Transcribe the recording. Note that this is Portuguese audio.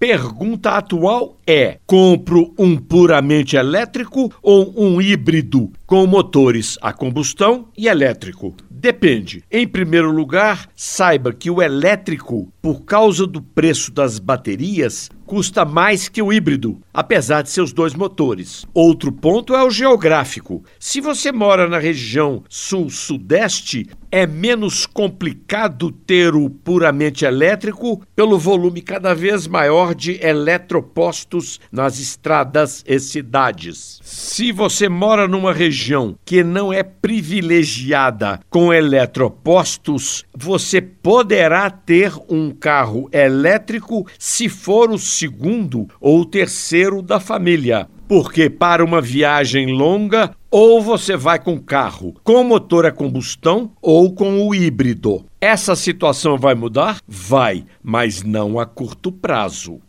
pergunta atual é: compro um puramente elétrico ou um híbrido com motores a combustão e elétrico? Depende. Em primeiro lugar, saiba que o elétrico, por causa do preço das baterias, custa mais que o híbrido, apesar de seus dois motores. Outro ponto é o geográfico. Se você mora na região sul-sudeste, é menos complicado ter o puramente elétrico pelo volume cada vez maior de eletropostos nas estradas e cidades. Se você mora numa região que não é privilegiada com eletropostos, você poderá ter um carro elétrico se for o segundo ou terceiro da família. Porque para uma viagem longa, ou você vai com carro com motor a combustão ou com o híbrido. Essa situação vai mudar? Vai, mas não a curto prazo.